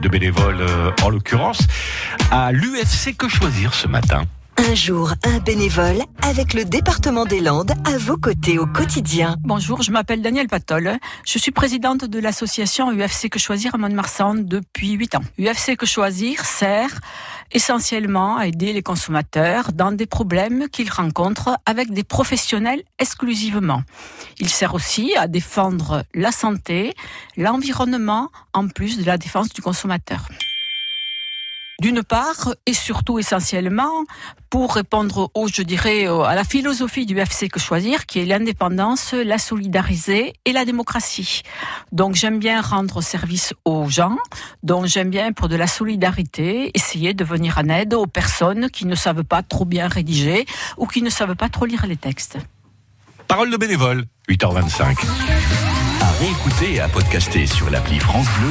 de bénévoles euh, en l'occurrence, à l'UFC Que Choisir ce matin. Un jour, un bénévole avec le département des Landes à vos côtés au quotidien. Bonjour, je m'appelle Danielle Patol. Je suis présidente de l'association UFC Que Choisir à Mont-de-Marsan depuis 8 ans. UFC Que Choisir sert essentiellement à aider les consommateurs dans des problèmes qu'ils rencontrent avec des professionnels exclusivement. Il sert aussi à défendre la santé, l'environnement, en plus de la défense du consommateur. D'une part, et surtout essentiellement, pour répondre au, je dirais, à la philosophie du FC que choisir, qui est l'indépendance, la solidarité et la démocratie. Donc j'aime bien rendre service aux gens, donc j'aime bien pour de la solidarité, essayer de venir en aide aux personnes qui ne savent pas trop bien rédiger ou qui ne savent pas trop lire les textes. Parole de bénévole, 8h25. À réécouter et à podcaster sur l'appli France Bleu